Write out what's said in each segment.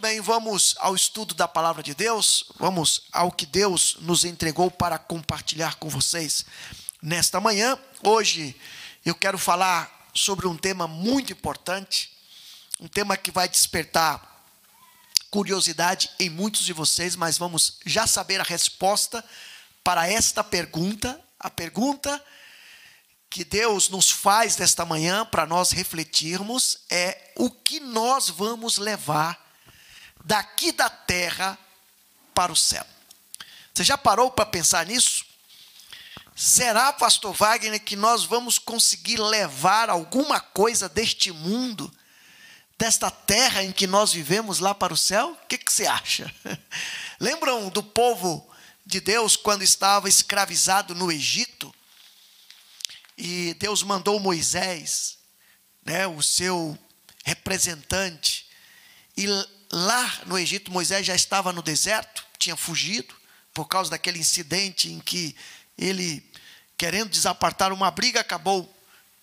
Muito bem, vamos ao estudo da palavra de Deus, vamos ao que Deus nos entregou para compartilhar com vocês nesta manhã. Hoje eu quero falar sobre um tema muito importante, um tema que vai despertar curiosidade em muitos de vocês, mas vamos já saber a resposta para esta pergunta, a pergunta que Deus nos faz nesta manhã para nós refletirmos é o que nós vamos levar daqui da terra para o céu. Você já parou para pensar nisso? Será, pastor Wagner, que nós vamos conseguir levar alguma coisa deste mundo, desta terra em que nós vivemos lá para o céu? O que, que você acha? Lembram do povo de Deus quando estava escravizado no Egito? E Deus mandou Moisés, né, o seu representante, e lá no Egito Moisés já estava no deserto, tinha fugido por causa daquele incidente em que ele, querendo desapartar uma briga, acabou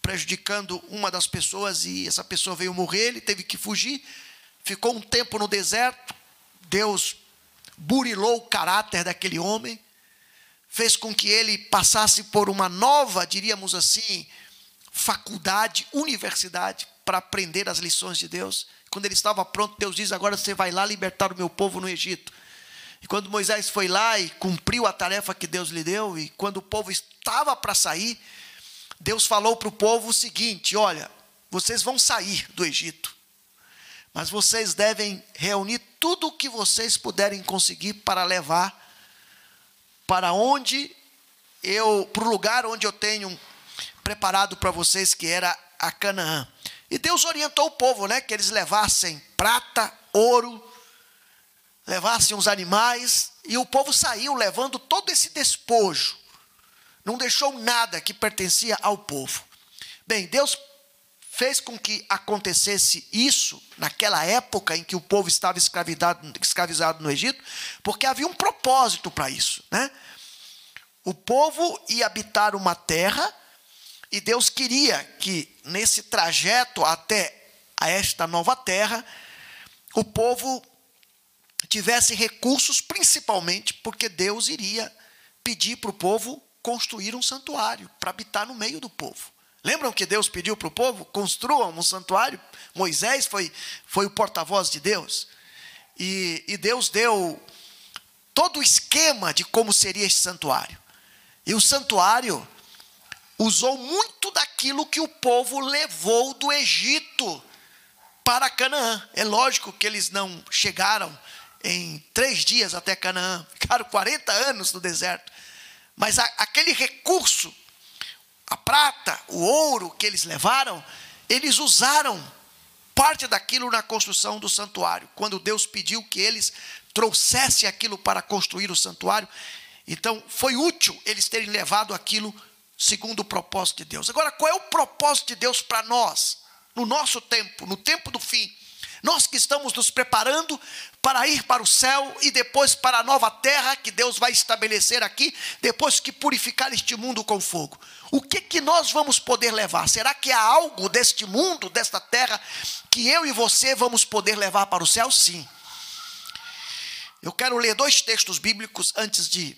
prejudicando uma das pessoas e essa pessoa veio morrer, ele teve que fugir, ficou um tempo no deserto, Deus burilou o caráter daquele homem, fez com que ele passasse por uma nova, diríamos assim, faculdade, universidade, para aprender as lições de Deus. Quando ele estava pronto, Deus diz: Agora você vai lá libertar o meu povo no Egito. E quando Moisés foi lá e cumpriu a tarefa que Deus lhe deu, e quando o povo estava para sair, Deus falou para o povo o seguinte: Olha, vocês vão sair do Egito, mas vocês devem reunir tudo o que vocês puderem conseguir para levar para onde eu, para o lugar onde eu tenho preparado para vocês, que era a Canaã. E Deus orientou o povo, né, que eles levassem prata, ouro, levassem os animais, e o povo saiu levando todo esse despojo. Não deixou nada que pertencia ao povo. Bem, Deus fez com que acontecesse isso naquela época em que o povo estava escravizado no Egito, porque havia um propósito para isso, né? O povo ia habitar uma terra e Deus queria que nesse trajeto até a esta nova terra o povo tivesse recursos, principalmente porque Deus iria pedir para o povo construir um santuário para habitar no meio do povo. Lembram que Deus pediu para o povo? Construam um santuário. Moisés foi, foi o porta-voz de Deus. E, e Deus deu todo o esquema de como seria esse santuário. E o santuário usou muito daquilo que o povo levou do Egito para Canaã. É lógico que eles não chegaram em três dias até Canaã, ficaram 40 anos no deserto. Mas a, aquele recurso a prata, o ouro que eles levaram, eles usaram parte daquilo na construção do santuário. Quando Deus pediu que eles trouxessem aquilo para construir o santuário, então foi útil eles terem levado aquilo segundo o propósito de Deus. Agora, qual é o propósito de Deus para nós, no nosso tempo, no tempo do fim? Nós que estamos nos preparando para ir para o céu e depois para a nova terra que Deus vai estabelecer aqui, depois que purificar este mundo com fogo. O que que nós vamos poder levar? Será que há algo deste mundo, desta terra, que eu e você vamos poder levar para o céu? Sim. Eu quero ler dois textos bíblicos antes de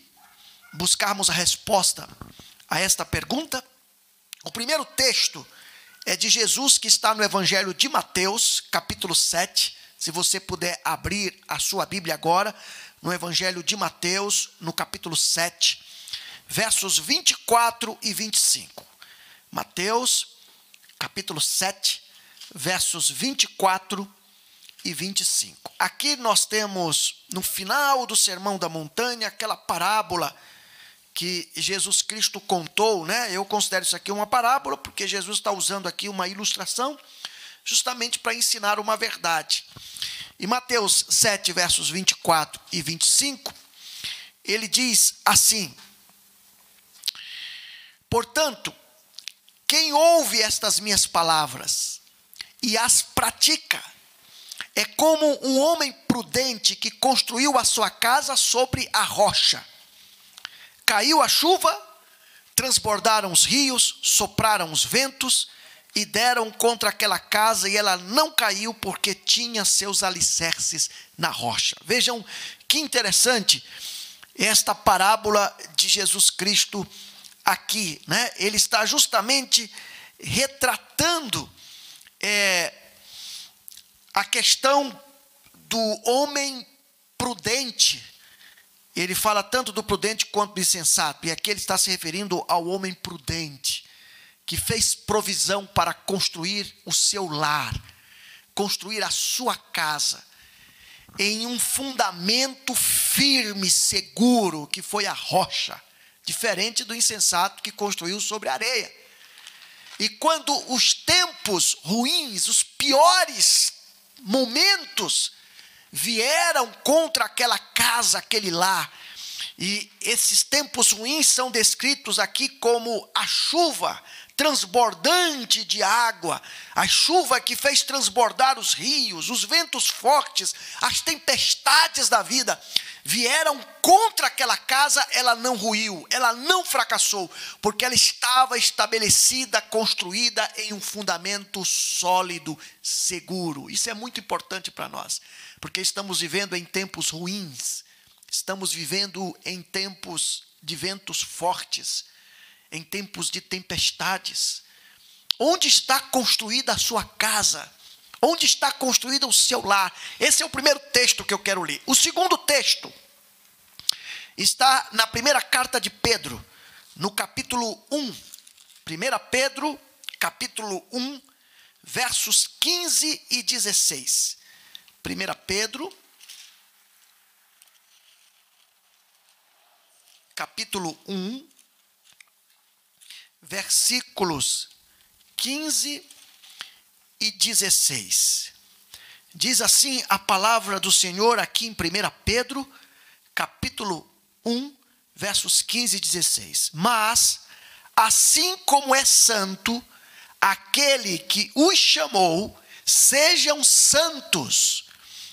buscarmos a resposta a esta pergunta. O primeiro texto é de Jesus que está no Evangelho de Mateus, capítulo 7. Se você puder abrir a sua Bíblia agora, no Evangelho de Mateus, no capítulo 7, versos 24 e 25. Mateus, capítulo 7, versos 24 e 25. Aqui nós temos, no final do Sermão da Montanha, aquela parábola que Jesus Cristo contou, né? Eu considero isso aqui uma parábola, porque Jesus está usando aqui uma ilustração, justamente para ensinar uma verdade. Em Mateus 7, versos 24 e 25, ele diz assim: Portanto, quem ouve estas minhas palavras e as pratica, é como um homem prudente que construiu a sua casa sobre a rocha. Caiu a chuva, transbordaram os rios, sopraram os ventos e deram contra aquela casa e ela não caiu porque tinha seus alicerces na rocha. Vejam que interessante esta parábola de Jesus Cristo aqui, né? Ele está justamente retratando é, a questão do homem prudente. Ele fala tanto do prudente quanto do insensato, e aqui ele está se referindo ao homem prudente que fez provisão para construir o seu lar, construir a sua casa, em um fundamento firme, seguro, que foi a rocha, diferente do insensato que construiu sobre areia. E quando os tempos ruins, os piores momentos vieram contra aquela casa, aquele lar, e esses tempos ruins são descritos aqui como a chuva transbordante de água, a chuva que fez transbordar os rios, os ventos fortes, as tempestades da vida. Vieram contra aquela casa, ela não ruiu, ela não fracassou, porque ela estava estabelecida, construída em um fundamento sólido, seguro. Isso é muito importante para nós, porque estamos vivendo em tempos ruins, estamos vivendo em tempos de ventos fortes em tempos de tempestades? Onde está construída a sua casa? Onde está construído o seu lar? Esse é o primeiro texto que eu quero ler. O segundo texto está na primeira carta de Pedro, no capítulo 1. 1 Pedro, capítulo 1, versos 15 e 16. 1 Pedro, capítulo 1, versículos 15 e 16. Diz assim a palavra do Senhor aqui em 1 Pedro, capítulo 1, versos 15 e 16. Mas, assim como é santo aquele que os chamou, sejam santos,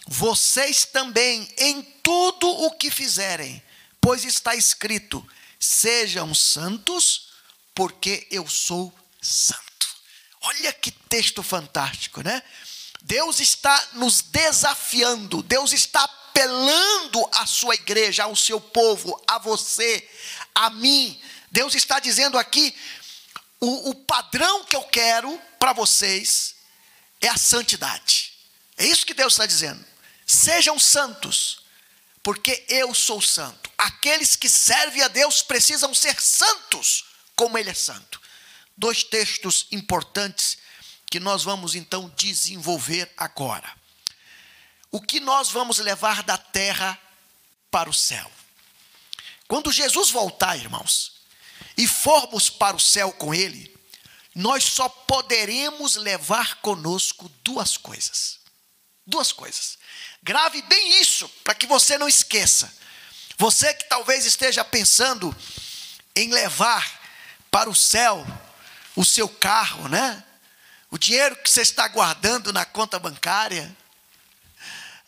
vocês também em tudo o que fizerem, pois está escrito: sejam santos, porque eu sou santo. Olha que texto fantástico, né? Deus está nos desafiando, Deus está apelando à sua igreja, ao seu povo, a você, a mim. Deus está dizendo aqui: o, o padrão que eu quero para vocês é a santidade. É isso que Deus está dizendo. Sejam santos, porque eu sou santo. Aqueles que servem a Deus precisam ser santos, como Ele é santo. Dois textos importantes que nós vamos então desenvolver agora. O que nós vamos levar da terra para o céu? Quando Jesus voltar, irmãos, e formos para o céu com Ele, nós só poderemos levar conosco duas coisas. Duas coisas. Grave bem isso, para que você não esqueça. Você que talvez esteja pensando em levar para o céu o seu carro, né? O dinheiro que você está guardando na conta bancária,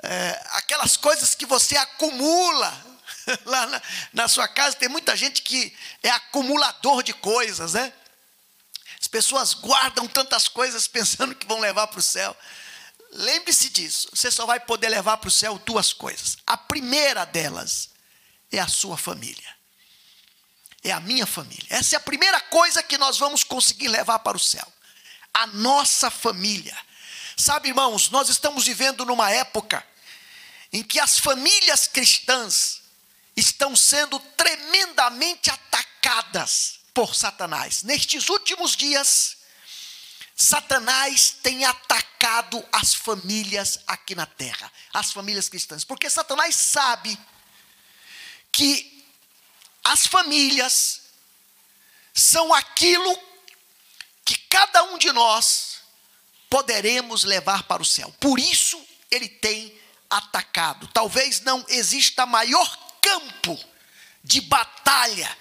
é, aquelas coisas que você acumula lá na, na sua casa. Tem muita gente que é acumulador de coisas, né? As pessoas guardam tantas coisas pensando que vão levar para o céu. Lembre-se disso, você só vai poder levar para o céu duas coisas. A primeira delas é a sua família é a minha família. Essa é a primeira coisa que nós vamos conseguir levar para o céu. A nossa família. Sabe, irmãos, nós estamos vivendo numa época em que as famílias cristãs estão sendo tremendamente atacadas por Satanás. Nestes últimos dias, Satanás tem atacado as famílias aqui na terra, as famílias cristãs, porque Satanás sabe que as famílias são aquilo que cada um de nós poderemos levar para o céu. Por isso ele tem atacado. Talvez não exista maior campo de batalha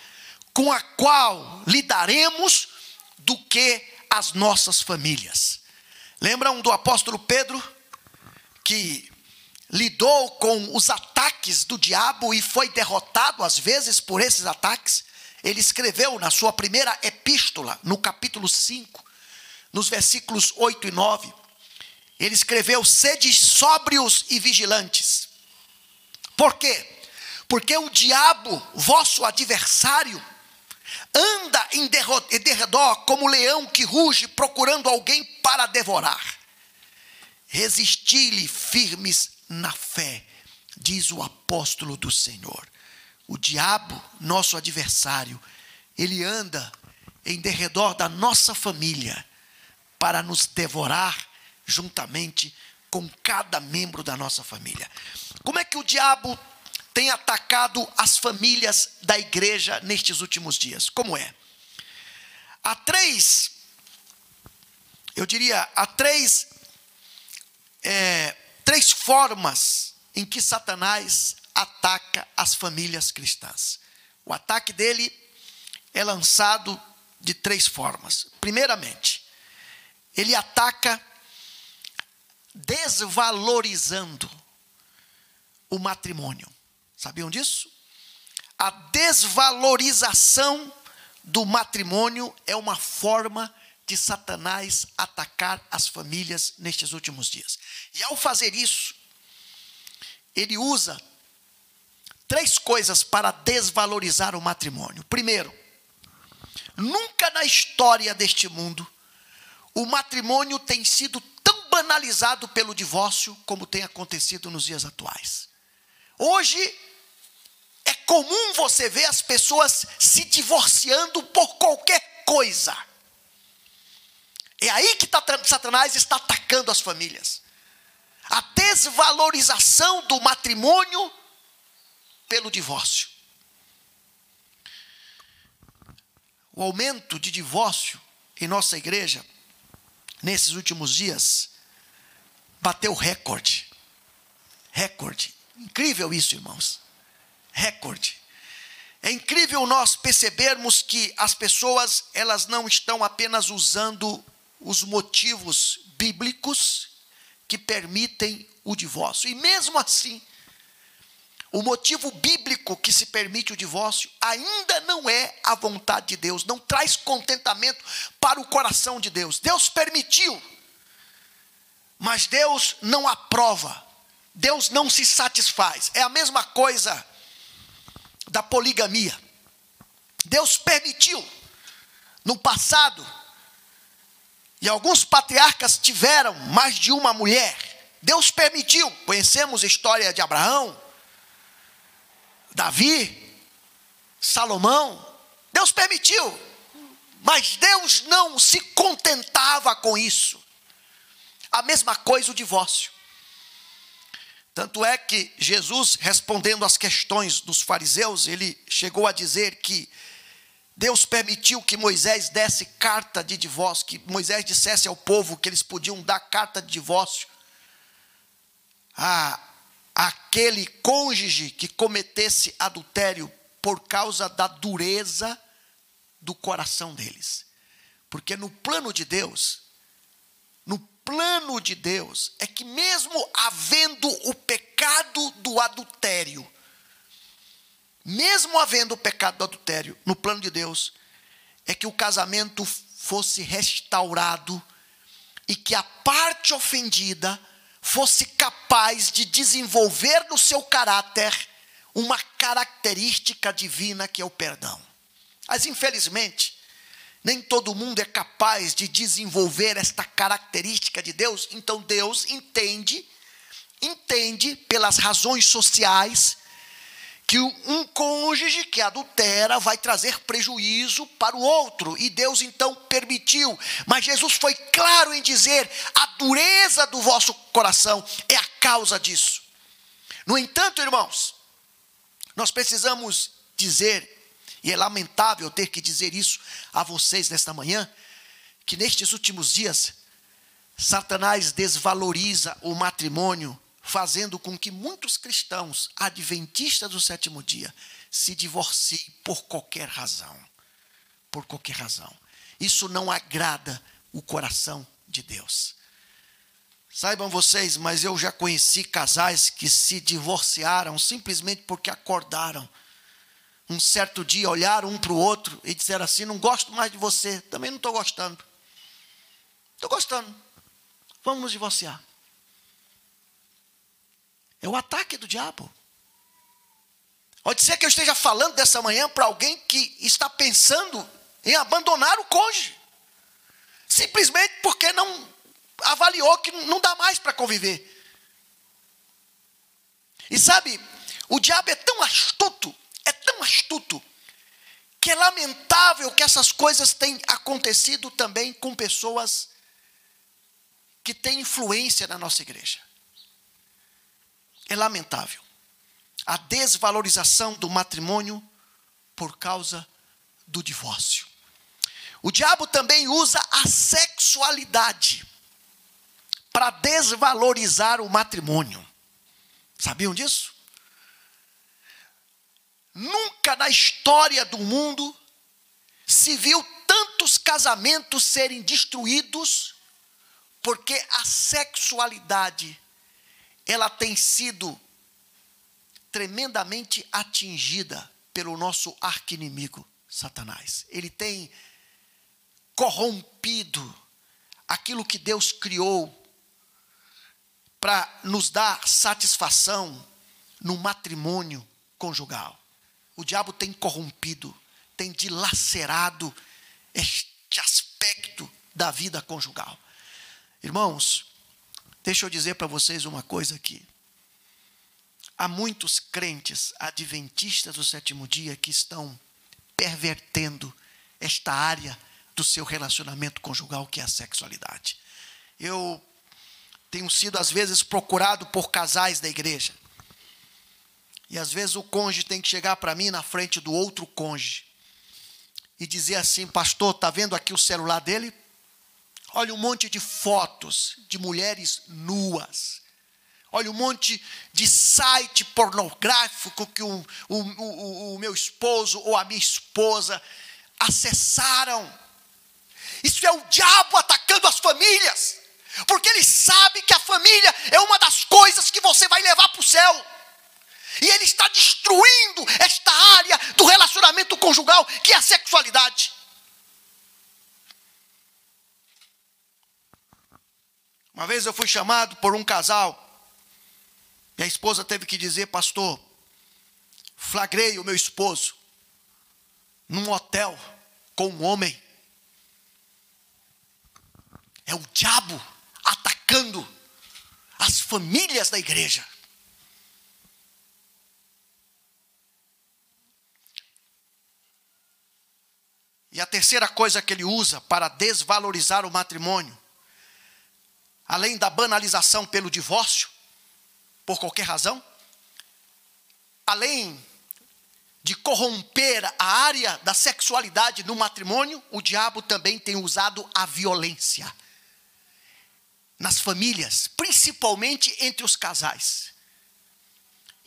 com a qual lidaremos do que as nossas famílias. Lembram do apóstolo Pedro que lidou com os ataques do diabo e foi derrotado às vezes por esses ataques. Ele escreveu na sua primeira epístola, no capítulo 5, nos versículos 8 e 9, ele escreveu: Sede sóbrios e vigilantes. Por quê? Porque o diabo, vosso adversário, anda em derredor como leão que ruge procurando alguém para devorar. Resisti-lhe firmes na fé, diz o apóstolo do Senhor. O diabo, nosso adversário, ele anda em derredor da nossa família para nos devorar juntamente com cada membro da nossa família. Como é que o diabo tem atacado as famílias da igreja nestes últimos dias? Como é? Há três, eu diria, há três, é, três formas em que Satanás ataca as famílias cristãs. O ataque dele é lançado de três formas. Primeiramente, ele ataca desvalorizando o matrimônio. Sabiam disso? A desvalorização do matrimônio é uma forma de Satanás atacar as famílias nestes últimos dias. E ao fazer isso, ele usa três coisas para desvalorizar o matrimônio. Primeiro, nunca na história deste mundo o matrimônio tem sido tão banalizado pelo divórcio como tem acontecido nos dias atuais. Hoje é comum você ver as pessoas se divorciando por qualquer coisa. É aí que tá, Satanás está atacando as famílias. A desvalorização do matrimônio pelo divórcio. O aumento de divórcio em nossa igreja nesses últimos dias, bateu recorde. Recorde. Incrível isso, irmãos. Recorde. É incrível nós percebermos que as pessoas, elas não estão apenas usando os motivos bíblicos que permitem o divórcio. E mesmo assim, o motivo bíblico que se permite o divórcio ainda não é a vontade de Deus, não traz contentamento para o coração de Deus. Deus permitiu, mas Deus não aprova, Deus não se satisfaz. É a mesma coisa da poligamia. Deus permitiu no passado, e alguns patriarcas tiveram mais de uma mulher. Deus permitiu. Conhecemos a história de Abraão, Davi, Salomão, Deus permitiu, mas Deus não se contentava com isso. A mesma coisa o divórcio. Tanto é que Jesus, respondendo às questões dos fariseus, ele chegou a dizer que Deus permitiu que Moisés desse carta de divórcio, que Moisés dissesse ao povo que eles podiam dar carta de divórcio. Ah, aquele cônjuge que cometesse adultério por causa da dureza do coração deles. Porque no plano de Deus, no plano de Deus, é que mesmo havendo o pecado do adultério, mesmo havendo o pecado do adultério, no plano de Deus, é que o casamento fosse restaurado e que a parte ofendida fosse capaz de desenvolver no seu caráter uma característica divina que é o perdão. Mas, infelizmente, nem todo mundo é capaz de desenvolver esta característica de Deus, então Deus entende, entende pelas razões sociais, que um cônjuge que adultera vai trazer prejuízo para o outro, e Deus então permitiu, mas Jesus foi claro em dizer: a dureza do vosso coração é a causa disso. No entanto, irmãos, nós precisamos dizer, e é lamentável ter que dizer isso a vocês nesta manhã, que nestes últimos dias, Satanás desvaloriza o matrimônio fazendo com que muitos cristãos adventistas do sétimo dia se divorciem por qualquer razão. Por qualquer razão. Isso não agrada o coração de Deus. Saibam vocês, mas eu já conheci casais que se divorciaram simplesmente porque acordaram. Um certo dia olharam um para o outro e disseram assim: Não gosto mais de você, também não estou gostando. Estou gostando. Vamos nos divorciar. É o ataque do diabo. Pode ser que eu esteja falando dessa manhã para alguém que está pensando em abandonar o cônjuge. Simplesmente porque não avaliou que não dá mais para conviver. E sabe, o diabo é tão astuto, é tão astuto, que é lamentável que essas coisas tenham acontecido também com pessoas que têm influência na nossa igreja. É lamentável. A desvalorização do matrimônio por causa do divórcio. O diabo também usa a sexualidade para desvalorizar o matrimônio. Sabiam disso? Nunca na história do mundo se viu tantos casamentos serem destruídos porque a sexualidade ela tem sido tremendamente atingida pelo nosso arquinimigo Satanás. Ele tem corrompido aquilo que Deus criou para nos dar satisfação no matrimônio conjugal. O diabo tem corrompido, tem dilacerado este aspecto da vida conjugal. Irmãos, deixa eu dizer para vocês uma coisa aqui. Há muitos crentes adventistas do sétimo dia que estão pervertendo esta área do seu relacionamento conjugal, que é a sexualidade. Eu tenho sido, às vezes, procurado por casais da igreja. E às vezes o cônjuge tem que chegar para mim na frente do outro cônjuge e dizer assim: Pastor, está vendo aqui o celular dele? Olha um monte de fotos de mulheres nuas. Olha um monte de site pornográfico que o, o, o, o meu esposo ou a minha esposa acessaram. Isso é o diabo atacando as famílias porque ele sabe que a família é uma das coisas que você vai levar para o céu. E ele está destruindo esta área do relacionamento conjugal, que é a sexualidade. Uma vez eu fui chamado por um casal, e a esposa teve que dizer, pastor, flagrei o meu esposo num hotel com um homem. É o diabo atacando as famílias da igreja. E a terceira coisa que ele usa para desvalorizar o matrimônio, além da banalização pelo divórcio, por qualquer razão, além de corromper a área da sexualidade no matrimônio, o diabo também tem usado a violência nas famílias, principalmente entre os casais.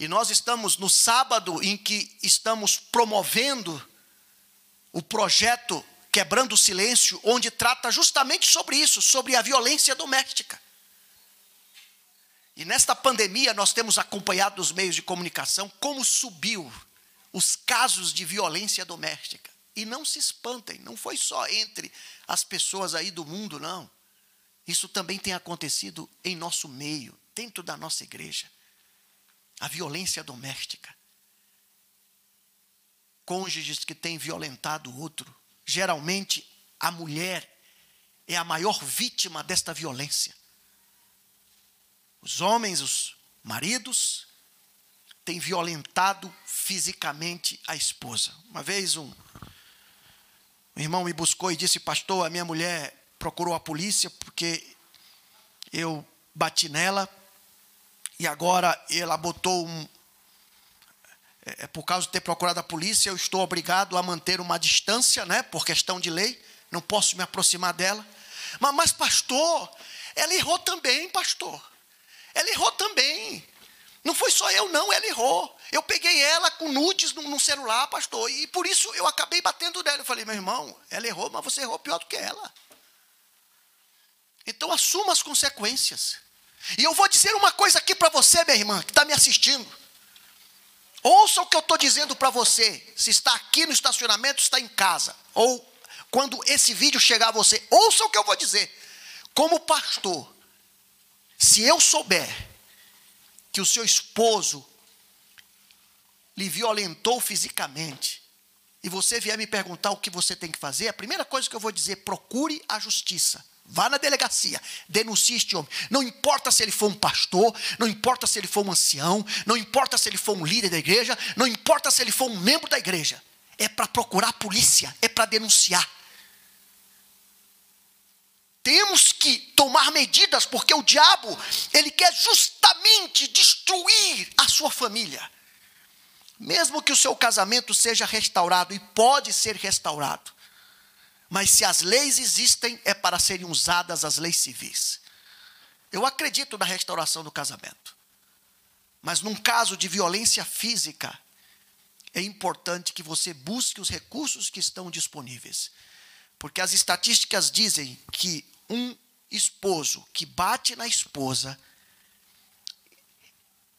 E nós estamos no sábado em que estamos promovendo o projeto Quebrando o Silêncio, onde trata justamente sobre isso, sobre a violência doméstica. E nesta pandemia nós temos acompanhado nos meios de comunicação como subiu os casos de violência doméstica. E não se espantem, não foi só entre as pessoas aí do mundo, não. Isso também tem acontecido em nosso meio, dentro da nossa igreja. A violência doméstica. Cônjuges que têm violentado o outro. Geralmente, a mulher é a maior vítima desta violência. Os homens, os maridos, têm violentado fisicamente a esposa. Uma vez um, um irmão me buscou e disse: Pastor, a minha mulher procurou a polícia porque eu bati nela e agora ela botou um. É, é, por causa de ter procurado a polícia, eu estou obrigado a manter uma distância, né, por questão de lei, não posso me aproximar dela. Mas, mas pastor, ela errou também, pastor. Ela errou também. Não foi só eu, não, ela errou. Eu peguei ela com nudes no, no, celular, pastor, e por isso eu acabei batendo nela. Eu falei, meu irmão, ela errou, mas você errou pior do que ela. Então assuma as consequências. E eu vou dizer uma coisa aqui para você, minha irmã, que está me assistindo. Ouça o que eu estou dizendo para você. Se está aqui no estacionamento, está em casa. Ou quando esse vídeo chegar a você, ouça o que eu vou dizer. como pastor, se eu souber que o seu esposo lhe violentou fisicamente, e você vier me perguntar o que você tem que fazer, a primeira coisa que eu vou dizer, procure a justiça. Vá na delegacia, denuncie este homem. Não importa se ele for um pastor, não importa se ele for um ancião, não importa se ele for um líder da igreja, não importa se ele for um membro da igreja. É para procurar a polícia, é para denunciar. Temos que tomar medidas porque o diabo, ele quer justamente destruir a sua família. Mesmo que o seu casamento seja restaurado e pode ser restaurado, mas se as leis existem, é para serem usadas as leis civis. Eu acredito na restauração do casamento. Mas num caso de violência física, é importante que você busque os recursos que estão disponíveis. Porque as estatísticas dizem que um esposo que bate na esposa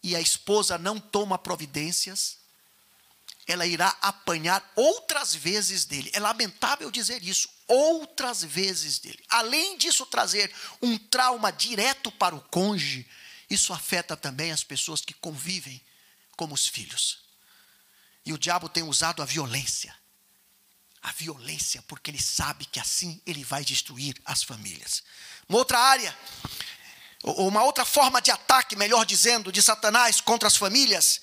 e a esposa não toma providências, ela irá apanhar outras vezes dele. É lamentável dizer isso, outras vezes dele. Além disso, trazer um trauma direto para o cônjuge, isso afeta também as pessoas que convivem como os filhos. E o diabo tem usado a violência. A violência, porque ele sabe que assim ele vai destruir as famílias. Uma outra área, uma outra forma de ataque, melhor dizendo, de Satanás contra as famílias,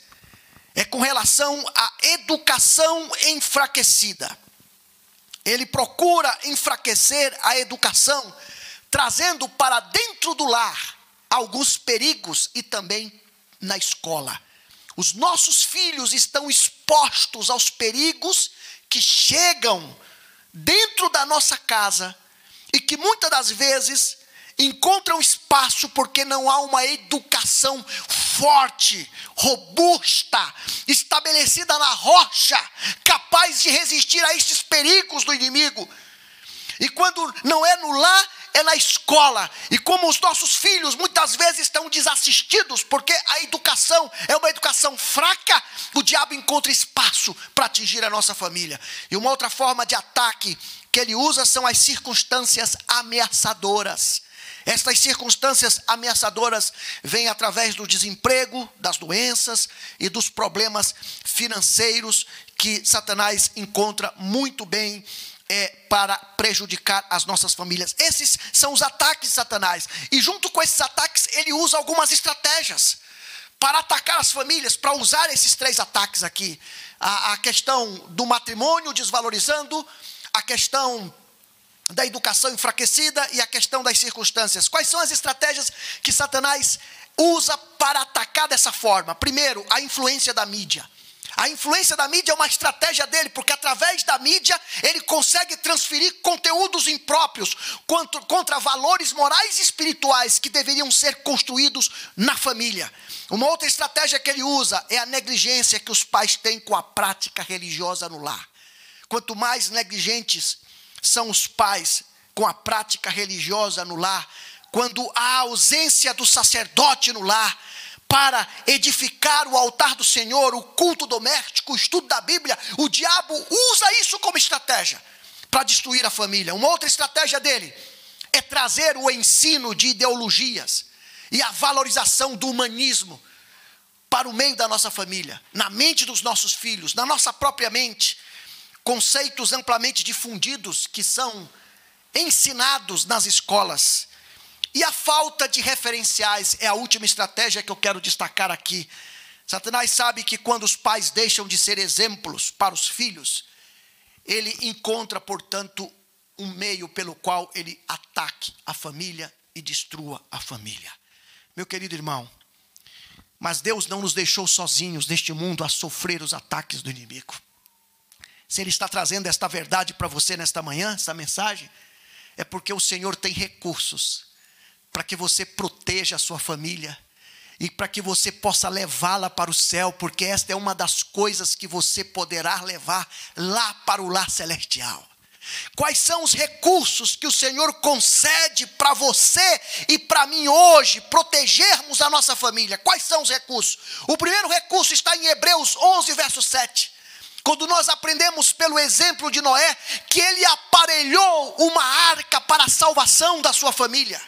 é com relação à educação enfraquecida. Ele procura enfraquecer a educação, trazendo para dentro do lar alguns perigos e também na escola. Os nossos filhos estão expostos aos perigos que chegam dentro da nossa casa e que muitas das vezes encontram espaço porque não há uma educação forte, robusta, estabelecida na rocha, capaz de resistir a estes perigos do inimigo. E quando não é no lar, é na escola. E como os nossos filhos muitas vezes estão desassistidos, porque a educação é uma educação fraca, o diabo encontra espaço para atingir a nossa família. E uma outra forma de ataque que ele usa são as circunstâncias ameaçadoras. Estas circunstâncias ameaçadoras vêm através do desemprego, das doenças e dos problemas financeiros que Satanás encontra muito bem é, para prejudicar as nossas famílias. Esses são os ataques de Satanás. E junto com esses ataques, ele usa algumas estratégias para atacar as famílias, para usar esses três ataques aqui. A, a questão do matrimônio desvalorizando, a questão da educação enfraquecida e a questão das circunstâncias. Quais são as estratégias que Satanás usa para atacar dessa forma? Primeiro, a influência da mídia. A influência da mídia é uma estratégia dele, porque através da mídia ele consegue transferir conteúdos impróprios contra, contra, valores morais e espirituais que deveriam ser construídos na família. Uma outra estratégia que ele usa é a negligência que os pais têm com a prática religiosa no lar. Quanto mais negligentes são os pais com a prática religiosa no lar, quando há ausência do sacerdote no lar, para edificar o altar do Senhor, o culto doméstico, o estudo da Bíblia, o diabo usa isso como estratégia para destruir a família. Uma outra estratégia dele é trazer o ensino de ideologias e a valorização do humanismo para o meio da nossa família, na mente dos nossos filhos, na nossa própria mente conceitos amplamente difundidos que são ensinados nas escolas. E a falta de referenciais é a última estratégia que eu quero destacar aqui. Satanás sabe que quando os pais deixam de ser exemplos para os filhos, ele encontra, portanto, um meio pelo qual ele ataque a família e destrua a família. Meu querido irmão, mas Deus não nos deixou sozinhos neste mundo a sofrer os ataques do inimigo se Ele está trazendo esta verdade para você nesta manhã, essa mensagem, é porque o Senhor tem recursos para que você proteja a sua família e para que você possa levá-la para o céu, porque esta é uma das coisas que você poderá levar lá para o lar celestial. Quais são os recursos que o Senhor concede para você e para mim hoje protegermos a nossa família? Quais são os recursos? O primeiro recurso está em Hebreus 11, verso 7 quando nós aprendemos pelo exemplo de Noé que ele aparelhou uma arca para a salvação da sua família.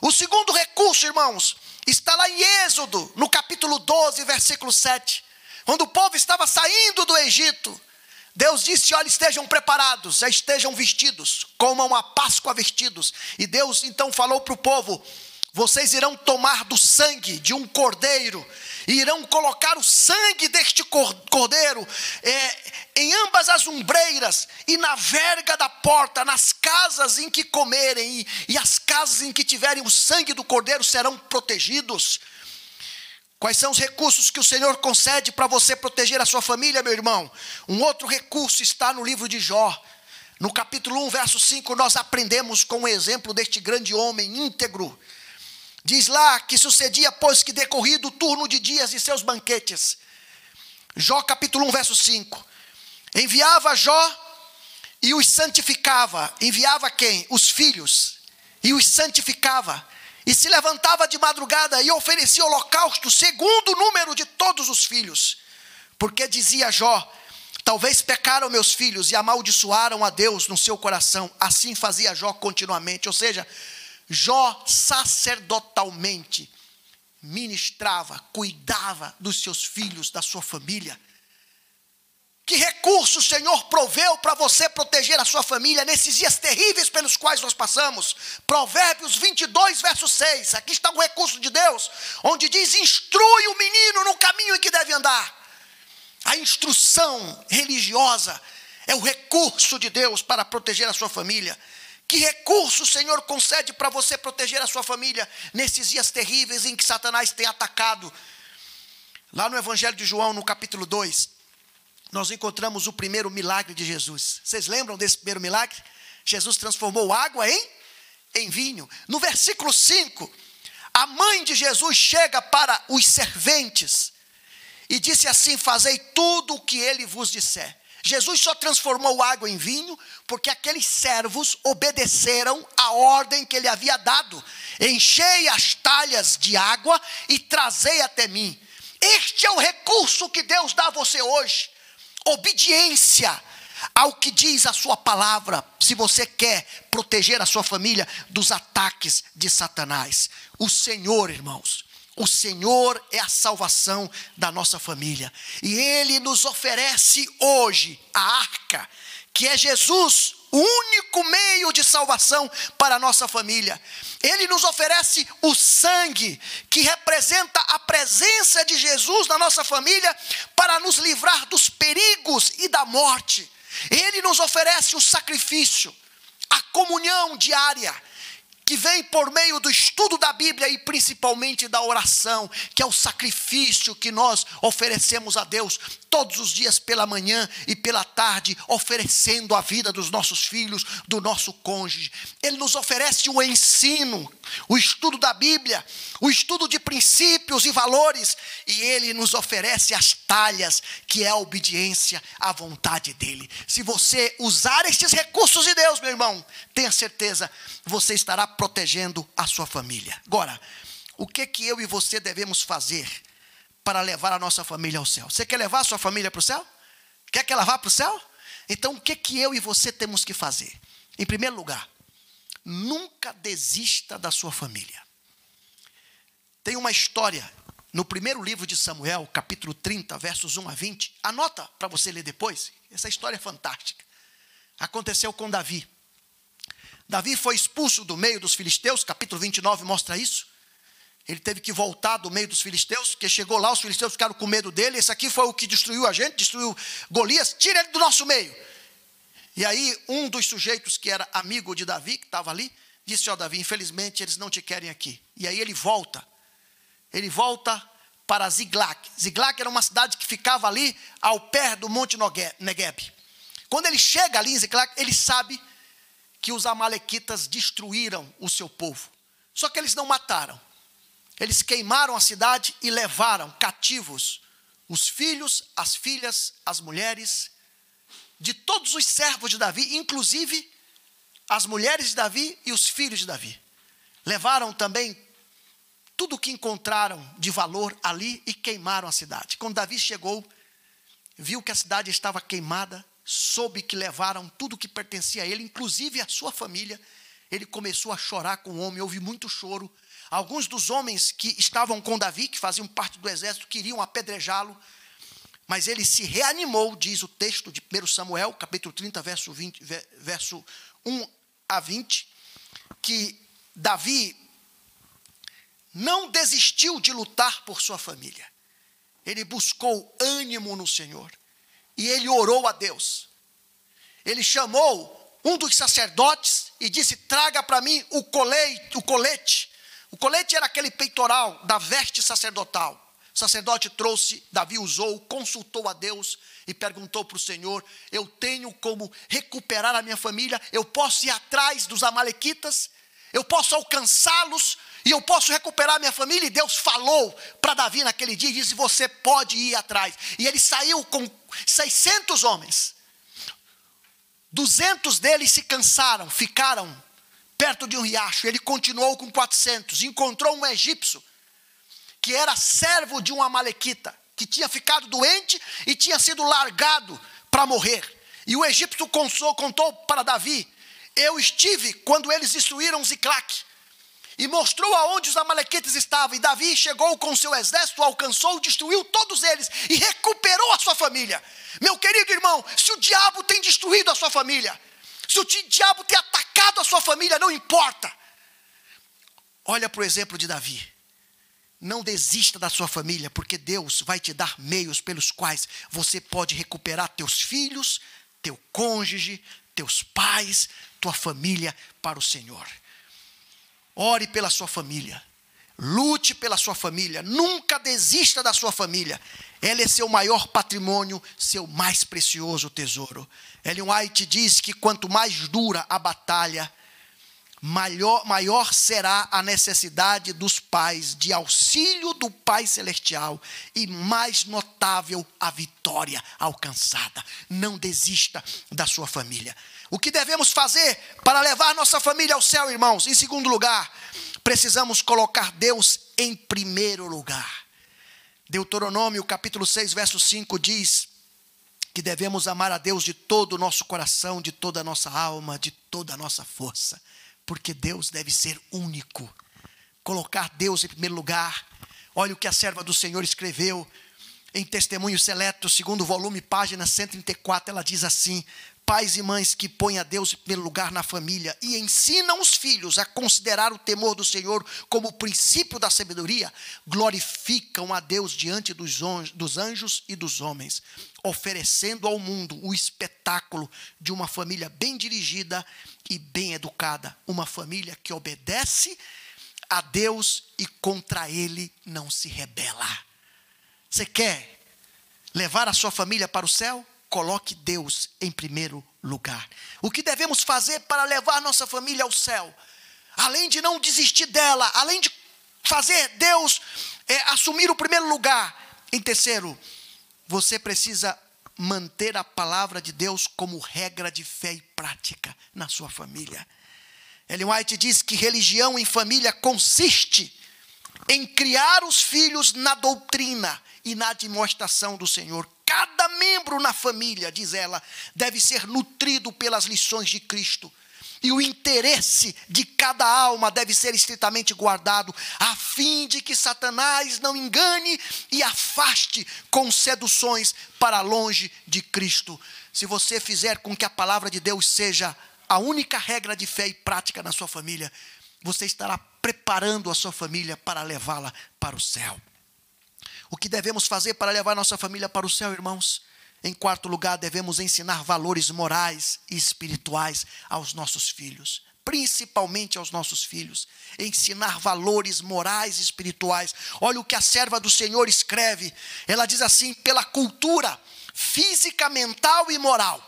O segundo recurso, irmãos, está lá em Êxodo, no capítulo 12, versículo 7. Quando o povo estava saindo do Egito, Deus disse: Olha, estejam preparados, estejam vestidos, comam a Páscoa vestidos. E Deus então falou para o povo: Vocês irão tomar do sangue de um cordeiro, e irão colocar o sangue deste cordeiro é, em ambas as umbreiras e na verga da porta, nas casas em que comerem, e, e as casas em que tiverem o sangue do cordeiro serão protegidos. Quais são os recursos que o Senhor concede para você proteger a sua família, meu irmão? Um outro recurso está no livro de Jó. No capítulo 1, verso 5, nós aprendemos com o exemplo deste grande homem íntegro. Diz lá que sucedia, pois que decorrido o turno de dias de seus banquetes. Jó capítulo 1, verso 5. Enviava Jó e os santificava. Enviava quem? Os filhos. E os santificava e se levantava de madrugada e oferecia holocausto segundo o número de todos os filhos. Porque dizia Jó: Talvez pecaram meus filhos e amaldiçoaram a Deus no seu coração. Assim fazia Jó continuamente. Ou seja, Jó sacerdotalmente ministrava, cuidava dos seus filhos, da sua família. Que recurso o Senhor proveu para você proteger a sua família nesses dias terríveis pelos quais nós passamos? Provérbios 22, verso 6. Aqui está um recurso de Deus, onde diz: Instrui o menino no caminho em que deve andar. A instrução religiosa é o recurso de Deus para proteger a sua família. Que recurso o Senhor concede para você proteger a sua família nesses dias terríveis em que Satanás tem atacado? Lá no Evangelho de João, no capítulo 2, nós encontramos o primeiro milagre de Jesus. Vocês lembram desse primeiro milagre? Jesus transformou água em, em vinho. No versículo 5, a mãe de Jesus chega para os serventes e disse assim: Fazei tudo o que ele vos disser. Jesus só transformou água em vinho porque aqueles servos obedeceram a ordem que ele havia dado: enchei as talhas de água e trazei até mim. Este é o recurso que Deus dá a você hoje obediência ao que diz a sua palavra, se você quer proteger a sua família dos ataques de Satanás. O Senhor, irmãos, o Senhor é a salvação da nossa família. E Ele nos oferece hoje a arca, que é Jesus, o único meio de salvação para a nossa família. Ele nos oferece o sangue, que representa a presença de Jesus na nossa família, para nos livrar dos perigos e da morte. Ele nos oferece o sacrifício, a comunhão diária que vem por meio do estudo da Bíblia e principalmente da oração, que é o sacrifício que nós oferecemos a Deus todos os dias pela manhã e pela tarde, oferecendo a vida dos nossos filhos, do nosso cônjuge. Ele nos oferece o ensino, o estudo da Bíblia, o estudo de princípios e valores, e ele nos oferece as talhas, que é a obediência à vontade dele. Se você usar estes recursos de Deus, meu irmão, tenha certeza, você estará protegendo a sua família. Agora, o que que eu e você devemos fazer para levar a nossa família ao céu? Você quer levar a sua família para o céu? Quer que ela vá para o céu? Então, o que que eu e você temos que fazer? Em primeiro lugar, nunca desista da sua família. Tem uma história no primeiro livro de Samuel, capítulo 30, versos 1 a 20. Anota para você ler depois. Essa história é fantástica. Aconteceu com Davi. Davi foi expulso do meio dos filisteus, capítulo 29 mostra isso. Ele teve que voltar do meio dos filisteus, porque chegou lá, os filisteus ficaram com medo dele. Esse aqui foi o que destruiu a gente, destruiu Golias, tira ele do nosso meio. E aí, um dos sujeitos que era amigo de Davi, que estava ali, disse: Ó, oh, Davi, infelizmente eles não te querem aqui. E aí ele volta. Ele volta para Ziglag. Ziglag era uma cidade que ficava ali ao pé do Monte Negueb. Quando ele chega ali em Ziglag, ele sabe que os amalequitas destruíram o seu povo. Só que eles não mataram. Eles queimaram a cidade e levaram cativos os filhos, as filhas, as mulheres de todos os servos de Davi, inclusive as mulheres de Davi e os filhos de Davi. Levaram também tudo o que encontraram de valor ali e queimaram a cidade. Quando Davi chegou, viu que a cidade estava queimada, soube que levaram tudo que pertencia a ele, inclusive a sua família. Ele começou a chorar com o homem, houve muito choro. Alguns dos homens que estavam com Davi, que faziam parte do exército, queriam apedrejá-lo, mas ele se reanimou, diz o texto de 1 Samuel, capítulo 30, verso, 20, verso 1 a 20, que Davi não desistiu de lutar por sua família. Ele buscou ânimo no Senhor e ele orou a Deus. Ele chamou um dos sacerdotes e disse: Traga para mim o colete, o colete. O colete era aquele peitoral da veste sacerdotal. O sacerdote trouxe, Davi usou, consultou a Deus e perguntou para o Senhor: Eu tenho como recuperar a minha família? Eu posso ir atrás dos Amalequitas? Eu posso alcançá-los? E eu posso recuperar minha família? E Deus falou para Davi naquele dia e disse: Você pode ir atrás. E ele saiu com 600 homens. 200 deles se cansaram, ficaram perto de um riacho. Ele continuou com 400. Encontrou um egípcio que era servo de um amalequita, que tinha ficado doente e tinha sido largado para morrer. E o egípcio contou para Davi: Eu estive quando eles destruíram Ziclac e mostrou aonde os amalequitas estavam. E Davi chegou com seu exército, alcançou, destruiu todos eles e recuperou a sua família. Meu querido irmão, se o diabo tem destruído a sua família, se o diabo tem atacado a sua família, não importa. Olha para o exemplo de Davi. Não desista da sua família, porque Deus vai te dar meios pelos quais você pode recuperar teus filhos, teu cônjuge, teus pais, tua família para o Senhor. Ore pela sua família. Lute pela sua família. Nunca desista da sua família. Ela é seu maior patrimônio, seu mais precioso tesouro. Ellen White diz que quanto mais dura a batalha, maior, maior será a necessidade dos pais de auxílio do Pai Celestial e mais notável a vitória alcançada. Não desista da sua família. O que devemos fazer para levar nossa família ao céu, irmãos? Em segundo lugar, precisamos colocar Deus em primeiro lugar. Deuteronômio capítulo 6, verso 5 diz que devemos amar a Deus de todo o nosso coração, de toda a nossa alma, de toda a nossa força, porque Deus deve ser único. Colocar Deus em primeiro lugar. Olha o que a serva do Senhor escreveu em Testemunho Seleto, segundo volume, página 134, ela diz assim: pais e mães que põem a Deus em primeiro lugar na família e ensinam os filhos a considerar o temor do Senhor como o princípio da sabedoria, glorificam a Deus diante dos anjos e dos homens, oferecendo ao mundo o espetáculo de uma família bem dirigida e bem educada, uma família que obedece a Deus e contra ele não se rebela. Você quer levar a sua família para o céu? Coloque Deus em primeiro lugar. O que devemos fazer para levar nossa família ao céu? Além de não desistir dela, além de fazer Deus é, assumir o primeiro lugar. Em terceiro, você precisa manter a palavra de Deus como regra de fé e prática na sua família. Ellen White diz que religião em família consiste em criar os filhos na doutrina e na demonstração do Senhor. Cada membro na família, diz ela, deve ser nutrido pelas lições de Cristo. E o interesse de cada alma deve ser estritamente guardado, a fim de que Satanás não engane e afaste com seduções para longe de Cristo. Se você fizer com que a palavra de Deus seja a única regra de fé e prática na sua família, você estará preparando a sua família para levá-la para o céu. O que devemos fazer para levar nossa família para o céu, irmãos? Em quarto lugar, devemos ensinar valores morais e espirituais aos nossos filhos, principalmente aos nossos filhos. Ensinar valores morais e espirituais. Olha o que a serva do Senhor escreve. Ela diz assim: pela cultura física, mental e moral.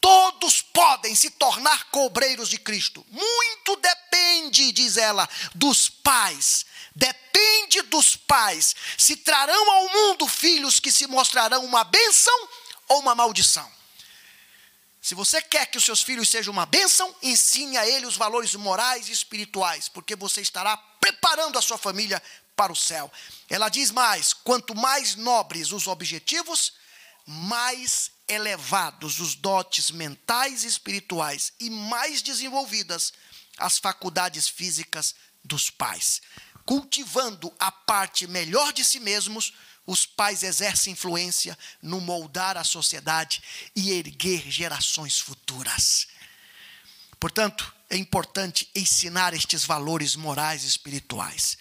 Todos podem se tornar cobreiros de Cristo. Muito depende, diz ela, dos pais Depende dos pais se trarão ao mundo filhos que se mostrarão uma bênção ou uma maldição. Se você quer que os seus filhos sejam uma bênção, ensine a eles os valores morais e espirituais, porque você estará preparando a sua família para o céu. Ela diz mais: quanto mais nobres os objetivos, mais elevados os dotes mentais e espirituais e mais desenvolvidas as faculdades físicas dos pais. Cultivando a parte melhor de si mesmos, os pais exercem influência no moldar a sociedade e erguer gerações futuras. Portanto, é importante ensinar estes valores morais e espirituais.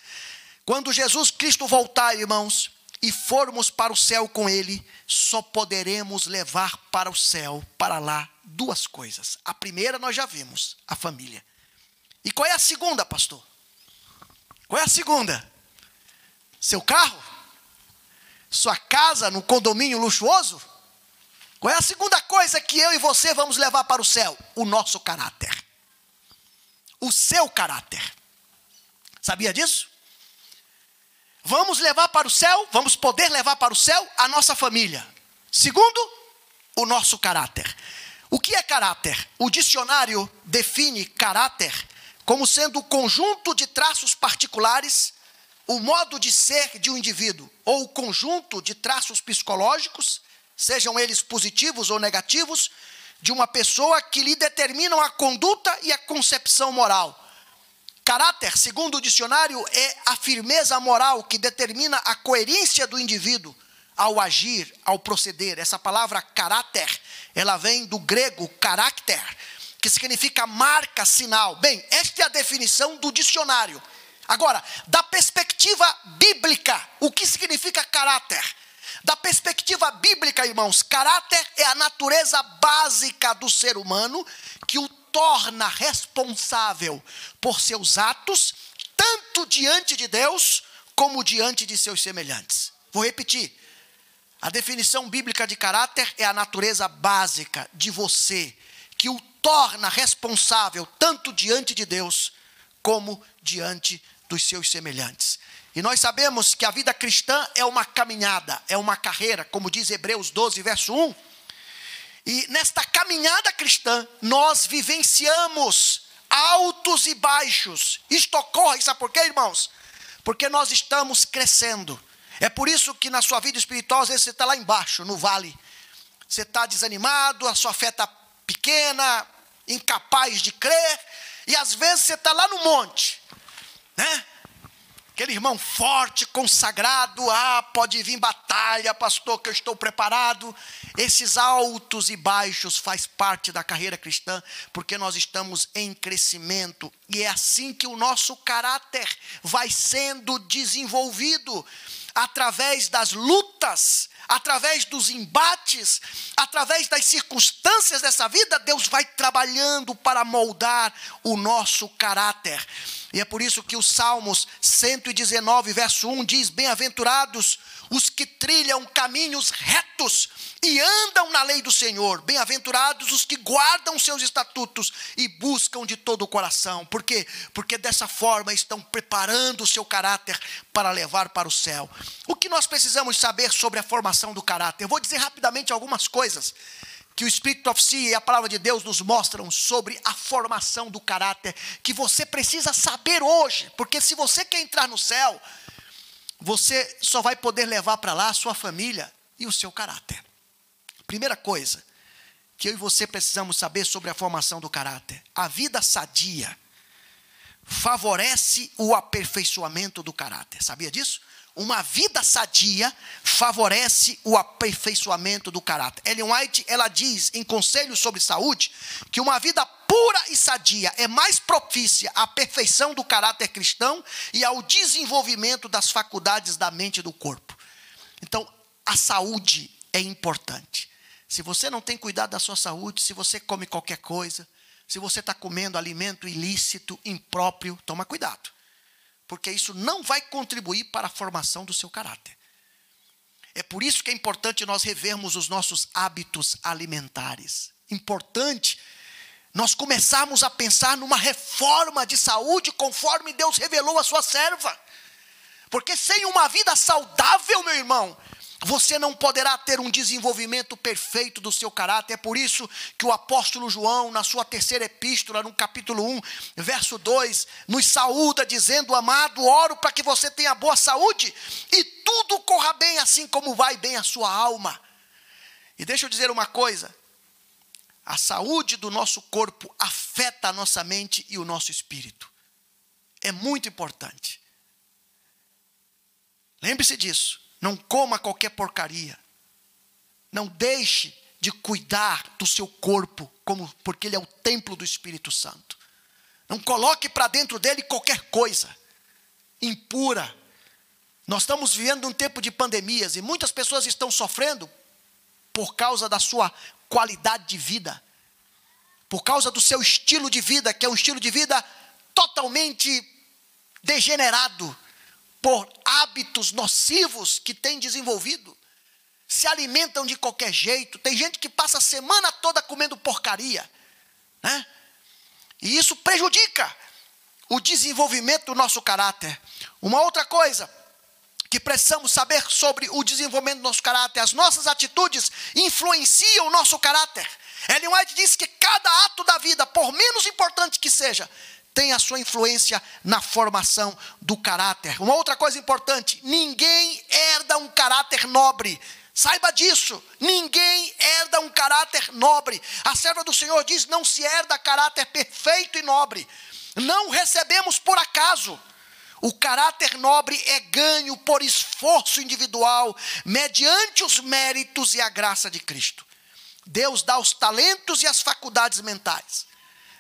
Quando Jesus Cristo voltar, irmãos, e formos para o céu com Ele, só poderemos levar para o céu, para lá, duas coisas. A primeira nós já vimos, a família. E qual é a segunda, pastor? Qual é a segunda? Seu carro? Sua casa no condomínio luxuoso? Qual é a segunda coisa que eu e você vamos levar para o céu? O nosso caráter. O seu caráter. Sabia disso? Vamos levar para o céu, vamos poder levar para o céu a nossa família. Segundo, o nosso caráter. O que é caráter? O dicionário define caráter como sendo o conjunto de traços particulares, o modo de ser de um indivíduo, ou o conjunto de traços psicológicos, sejam eles positivos ou negativos, de uma pessoa que lhe determinam a conduta e a concepção moral. Caráter, segundo o dicionário, é a firmeza moral que determina a coerência do indivíduo ao agir, ao proceder. Essa palavra caráter, ela vem do grego carácter, que significa marca, sinal. Bem, esta é a definição do dicionário. Agora, da perspectiva bíblica, o que significa caráter? Da perspectiva bíblica, irmãos, caráter é a natureza básica do ser humano que o torna responsável por seus atos, tanto diante de Deus como diante de seus semelhantes. Vou repetir. A definição bíblica de caráter é a natureza básica de você, que o torna responsável tanto diante de Deus como diante dos seus semelhantes. E nós sabemos que a vida cristã é uma caminhada, é uma carreira, como diz Hebreus 12, verso 1. E nesta caminhada cristã, nós vivenciamos altos e baixos. Isto ocorre, sabe por quê, irmãos? Porque nós estamos crescendo. É por isso que na sua vida espiritual, às vezes você está lá embaixo, no vale. Você está desanimado, a sua fé está pequena, incapaz de crer, e às vezes você está lá no monte, né? Aquele irmão forte, consagrado, ah, pode vir batalha, pastor, que eu estou preparado. Esses altos e baixos faz parte da carreira cristã, porque nós estamos em crescimento e é assim que o nosso caráter vai sendo desenvolvido através das lutas, através dos embates, através das circunstâncias dessa vida, Deus vai trabalhando para moldar o nosso caráter. E é por isso que o Salmos 119, verso 1 diz: Bem-aventurados os que trilham caminhos retos e andam na lei do Senhor. Bem-aventurados os que guardam seus estatutos e buscam de todo o coração. Por quê? Porque dessa forma estão preparando o seu caráter para levar para o céu. O que nós precisamos saber sobre a formação do caráter? Eu vou dizer rapidamente algumas coisas que o Espírito Oficia e a palavra de Deus nos mostram sobre a formação do caráter que você precisa saber hoje, porque se você quer entrar no céu, você só vai poder levar para lá a sua família e o seu caráter. Primeira coisa que eu e você precisamos saber sobre a formação do caráter: a vida sadia favorece o aperfeiçoamento do caráter. Sabia disso? Uma vida sadia favorece o aperfeiçoamento do caráter. Ellen White, ela diz em Conselhos sobre Saúde que uma vida pura e sadia é mais propícia à perfeição do caráter cristão e ao desenvolvimento das faculdades da mente e do corpo. Então, a saúde é importante. Se você não tem cuidado da sua saúde, se você come qualquer coisa, se você está comendo alimento ilícito, impróprio, toma cuidado porque isso não vai contribuir para a formação do seu caráter. É por isso que é importante nós revermos os nossos hábitos alimentares. Importante nós começarmos a pensar numa reforma de saúde conforme Deus revelou a sua serva. Porque sem uma vida saudável, meu irmão, você não poderá ter um desenvolvimento perfeito do seu caráter. É por isso que o apóstolo João, na sua terceira epístola, no capítulo 1, verso 2, nos saúda dizendo: Amado, oro para que você tenha boa saúde e tudo corra bem, assim como vai bem a sua alma. E deixa eu dizer uma coisa: a saúde do nosso corpo afeta a nossa mente e o nosso espírito. É muito importante. Lembre-se disso. Não coma qualquer porcaria. Não deixe de cuidar do seu corpo, como porque ele é o templo do Espírito Santo. Não coloque para dentro dele qualquer coisa impura. Nós estamos vivendo um tempo de pandemias e muitas pessoas estão sofrendo por causa da sua qualidade de vida, por causa do seu estilo de vida, que é um estilo de vida totalmente degenerado por hábitos nocivos que tem desenvolvido se alimentam de qualquer jeito. Tem gente que passa a semana toda comendo porcaria, né? E isso prejudica o desenvolvimento do nosso caráter. Uma outra coisa que precisamos saber sobre o desenvolvimento do nosso caráter, as nossas atitudes influenciam o nosso caráter. Ellen White diz que cada ato da vida, por menos importante que seja, tem a sua influência na formação do caráter. Uma outra coisa importante: ninguém herda um caráter nobre. Saiba disso, ninguém herda um caráter nobre. A serva do Senhor diz: não se herda caráter perfeito e nobre. Não recebemos por acaso. O caráter nobre é ganho por esforço individual, mediante os méritos e a graça de Cristo. Deus dá os talentos e as faculdades mentais.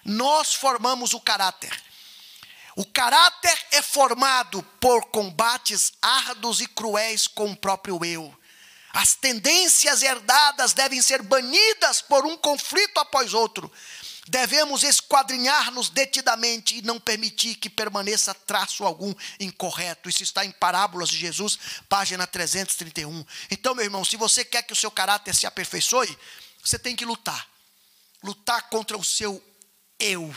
Nós formamos o caráter. O caráter é formado por combates árduos e cruéis com o próprio eu. As tendências herdadas devem ser banidas por um conflito após outro. Devemos esquadrinhar-nos detidamente e não permitir que permaneça traço algum incorreto. Isso está em Parábolas de Jesus, página 331. Então, meu irmão, se você quer que o seu caráter se aperfeiçoe, você tem que lutar. Lutar contra o seu eu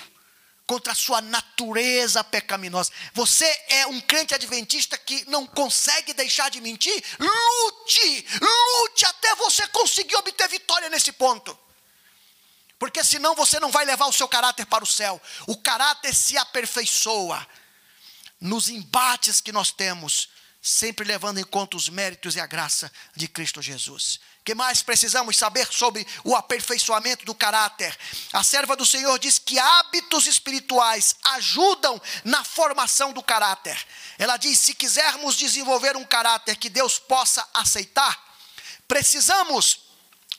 contra a sua natureza pecaminosa. Você é um crente adventista que não consegue deixar de mentir? Lute, lute até você conseguir obter vitória nesse ponto. Porque senão você não vai levar o seu caráter para o céu. O caráter se aperfeiçoa nos embates que nós temos, sempre levando em conta os méritos e a graça de Cristo Jesus que mais precisamos saber sobre o aperfeiçoamento do caráter? A serva do Senhor diz que hábitos espirituais ajudam na formação do caráter. Ela diz: se quisermos desenvolver um caráter que Deus possa aceitar, precisamos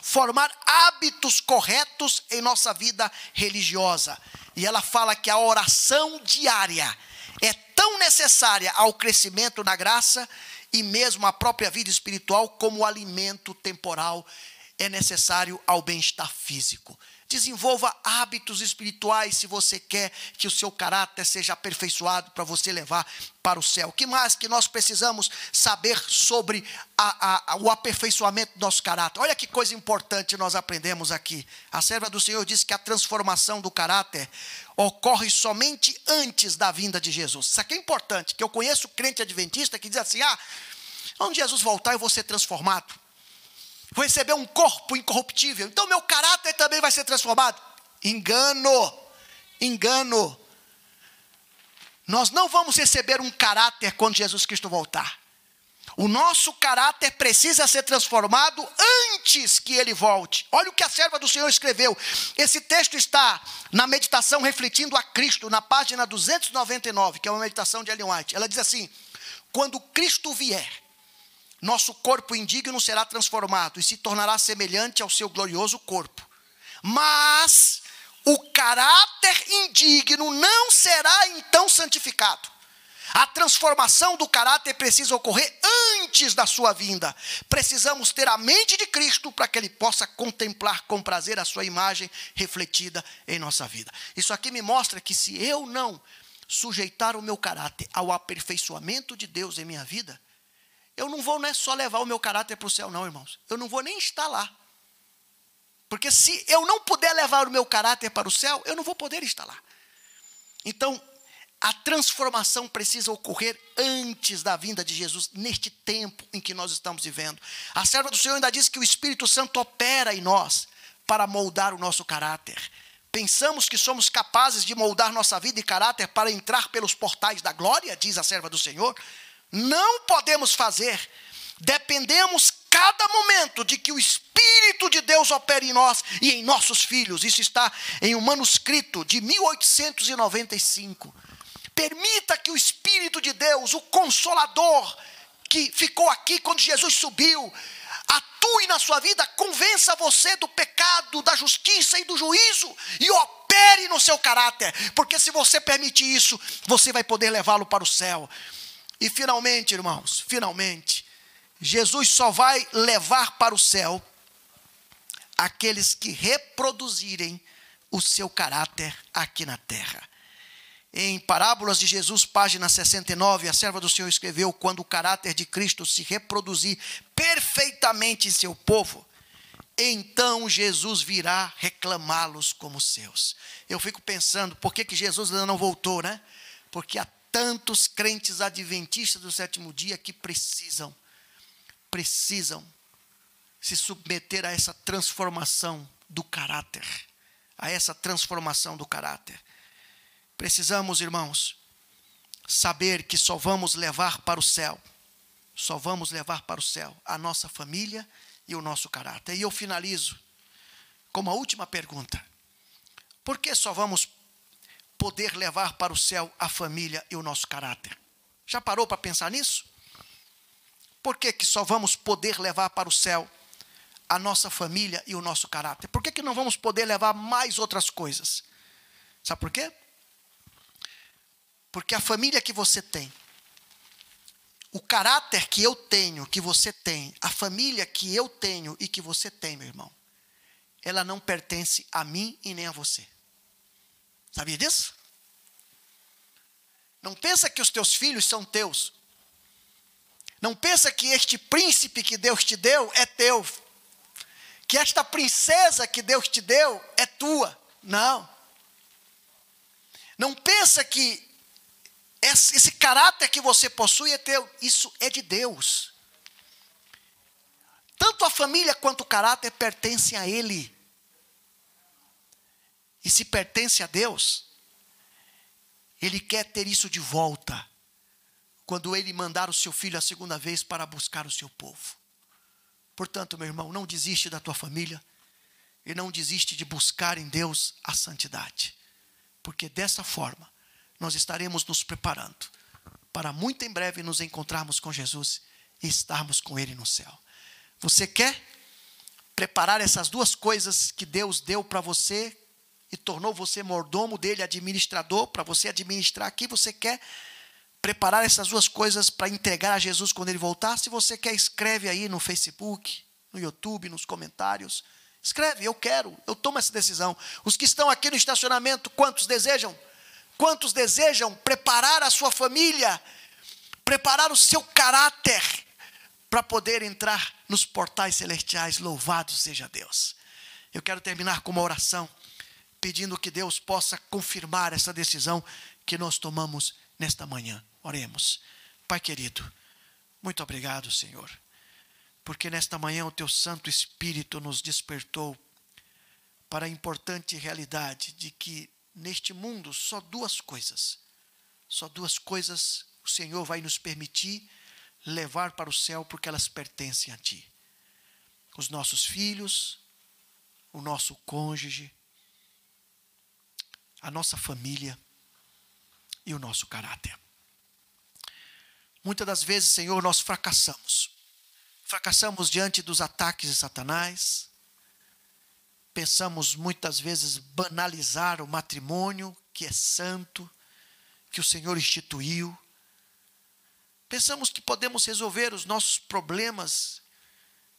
formar hábitos corretos em nossa vida religiosa. E ela fala que a oração diária é tão necessária ao crescimento na graça e mesmo a própria vida espiritual como alimento temporal é necessário ao bem-estar físico. Desenvolva hábitos espirituais se você quer que o seu caráter seja aperfeiçoado para você levar para o céu. O que mais que nós precisamos saber sobre a, a, o aperfeiçoamento do nosso caráter? Olha que coisa importante nós aprendemos aqui. A serva do Senhor disse que a transformação do caráter ocorre somente antes da vinda de Jesus. Isso aqui é importante, que eu conheço crente adventista que diz assim: ah, quando Jesus voltar eu vou ser transformado vou receber um corpo incorruptível, então meu caráter também vai ser transformado. Engano, engano. Nós não vamos receber um caráter quando Jesus Cristo voltar. O nosso caráter precisa ser transformado antes que ele volte. Olha o que a serva do Senhor escreveu. Esse texto está na meditação refletindo a Cristo, na página 299, que é uma meditação de Ellen White. Ela diz assim: Quando Cristo vier, nosso corpo indigno será transformado e se tornará semelhante ao seu glorioso corpo. Mas o caráter indigno não será então santificado. A transformação do caráter precisa ocorrer antes da sua vinda. Precisamos ter a mente de Cristo para que ele possa contemplar com prazer a sua imagem refletida em nossa vida. Isso aqui me mostra que se eu não sujeitar o meu caráter ao aperfeiçoamento de Deus em minha vida, eu não vou não é só levar o meu caráter para o céu, não, irmãos. Eu não vou nem estar lá. Porque se eu não puder levar o meu caráter para o céu, eu não vou poder estar lá. Então, a transformação precisa ocorrer antes da vinda de Jesus, neste tempo em que nós estamos vivendo. A serva do Senhor ainda diz que o Espírito Santo opera em nós para moldar o nosso caráter. Pensamos que somos capazes de moldar nossa vida e caráter para entrar pelos portais da glória, diz a serva do Senhor. Não podemos fazer. Dependemos cada momento de que o Espírito de Deus opere em nós e em nossos filhos. Isso está em um manuscrito de 1895. Permita que o Espírito de Deus, o Consolador, que ficou aqui quando Jesus subiu, atue na sua vida, convença você do pecado, da justiça e do juízo e opere no seu caráter, porque se você permitir isso, você vai poder levá-lo para o céu. E finalmente, irmãos, finalmente, Jesus só vai levar para o céu aqueles que reproduzirem o seu caráter aqui na terra. Em Parábolas de Jesus, página 69, a serva do Senhor escreveu: quando o caráter de Cristo se reproduzir perfeitamente em seu povo, então Jesus virá reclamá-los como seus. Eu fico pensando, por que, que Jesus ainda não voltou, né? Porque há tantos crentes adventistas do sétimo dia que precisam, precisam se submeter a essa transformação do caráter, a essa transformação do caráter. Precisamos, irmãos, saber que só vamos levar para o céu, só vamos levar para o céu a nossa família e o nosso caráter. E eu finalizo com uma última pergunta: por que só vamos poder levar para o céu a família e o nosso caráter? Já parou para pensar nisso? Por que, que só vamos poder levar para o céu a nossa família e o nosso caráter? Por que, que não vamos poder levar mais outras coisas? Sabe por quê? Porque a família que você tem, o caráter que eu tenho, que você tem, a família que eu tenho e que você tem, meu irmão, ela não pertence a mim e nem a você. Sabia disso? Não pensa que os teus filhos são teus. Não pensa que este príncipe que Deus te deu é teu. Que esta princesa que Deus te deu é tua. Não. Não pensa que esse caráter que você possui é teu. Isso é de Deus. Tanto a família quanto o caráter pertencem a Ele. E se pertence a Deus, Ele quer ter isso de volta. Quando Ele mandar o seu filho a segunda vez para buscar o seu povo. Portanto, meu irmão, não desiste da tua família. E não desiste de buscar em Deus a santidade. Porque dessa forma, nós estaremos nos preparando para muito em breve nos encontrarmos com Jesus e estarmos com Ele no céu. Você quer preparar essas duas coisas que Deus deu para você e tornou você mordomo dele, administrador, para você administrar aqui? Você quer preparar essas duas coisas para entregar a Jesus quando ele voltar? Se você quer, escreve aí no Facebook, no YouTube, nos comentários. Escreve, eu quero, eu tomo essa decisão. Os que estão aqui no estacionamento, quantos desejam? Quantos desejam preparar a sua família, preparar o seu caráter para poder entrar nos portais celestiais? Louvado seja Deus. Eu quero terminar com uma oração, pedindo que Deus possa confirmar essa decisão que nós tomamos nesta manhã. Oremos. Pai querido, muito obrigado, Senhor, porque nesta manhã o teu Santo Espírito nos despertou para a importante realidade de que neste mundo só duas coisas. Só duas coisas o Senhor vai nos permitir levar para o céu porque elas pertencem a Ti: os nossos filhos, o nosso cônjuge, a nossa família e o nosso caráter. Muitas das vezes, Senhor, nós fracassamos. Fracassamos diante dos ataques de Satanás, pensamos muitas vezes banalizar o matrimônio, que é santo, que o Senhor instituiu. Pensamos que podemos resolver os nossos problemas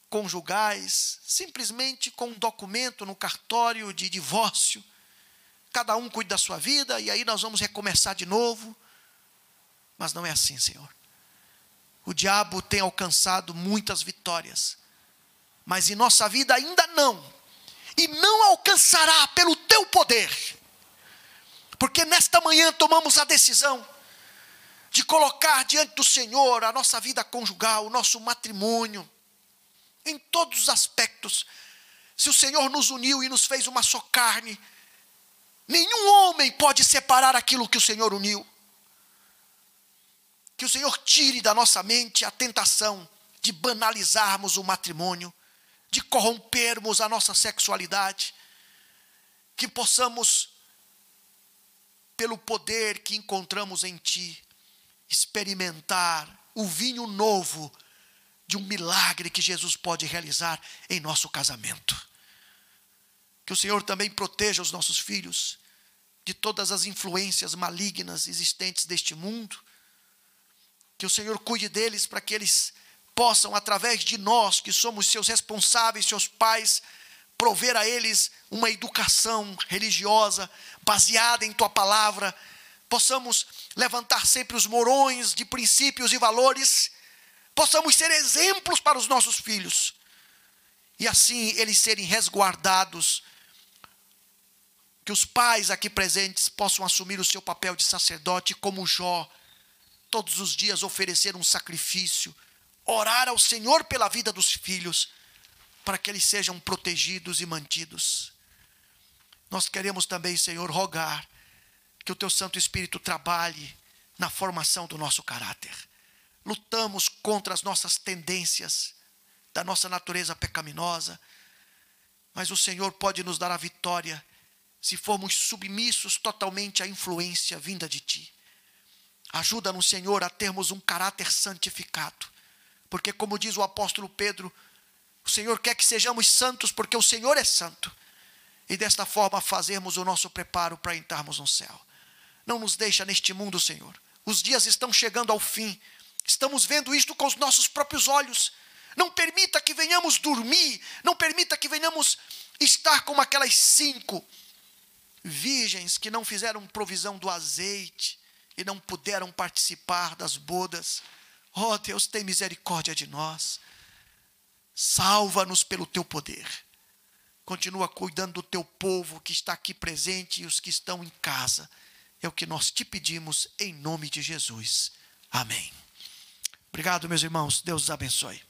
conjugais simplesmente com um documento no cartório de divórcio. Cada um cuida da sua vida e aí nós vamos recomeçar de novo. Mas não é assim, Senhor. O diabo tem alcançado muitas vitórias, mas em nossa vida ainda não e não alcançará pelo teu poder. Porque nesta manhã tomamos a decisão de colocar diante do Senhor a nossa vida conjugal, o nosso matrimônio, em todos os aspectos. Se o Senhor nos uniu e nos fez uma só carne, nenhum homem pode separar aquilo que o Senhor uniu. Que o Senhor tire da nossa mente a tentação de banalizarmos o matrimônio de corrompermos a nossa sexualidade, que possamos, pelo poder que encontramos em Ti, experimentar o vinho novo de um milagre que Jesus pode realizar em nosso casamento. Que o Senhor também proteja os nossos filhos de todas as influências malignas existentes deste mundo. Que o Senhor cuide deles para que eles possam, através de nós, que somos seus responsáveis, seus pais, prover a eles uma educação religiosa baseada em tua palavra, possamos levantar sempre os morões de princípios e valores, possamos ser exemplos para os nossos filhos, e assim eles serem resguardados. Que os pais aqui presentes possam assumir o seu papel de sacerdote, como Jó, todos os dias oferecer um sacrifício, orar ao Senhor pela vida dos filhos, para que eles sejam protegidos e mantidos. Nós queremos também, Senhor, rogar que o Teu Santo Espírito trabalhe na formação do nosso caráter. Lutamos contra as nossas tendências, da nossa natureza pecaminosa, mas o Senhor pode nos dar a vitória se formos submissos totalmente à influência vinda de Ti. Ajuda-nos, Senhor, a termos um caráter santificado, porque, como diz o apóstolo Pedro, o Senhor quer que sejamos santos, porque o Senhor é santo, e desta forma fazermos o nosso preparo para entrarmos no céu. Não nos deixa neste mundo, Senhor. Os dias estão chegando ao fim, estamos vendo isto com os nossos próprios olhos. Não permita que venhamos dormir, não permita que venhamos estar como aquelas cinco virgens que não fizeram provisão do azeite e não puderam participar das bodas. Oh Deus, tem misericórdia de nós. Salva-nos pelo teu poder. Continua cuidando do teu povo que está aqui presente e os que estão em casa. É o que nós te pedimos em nome de Jesus. Amém. Obrigado, meus irmãos. Deus os abençoe.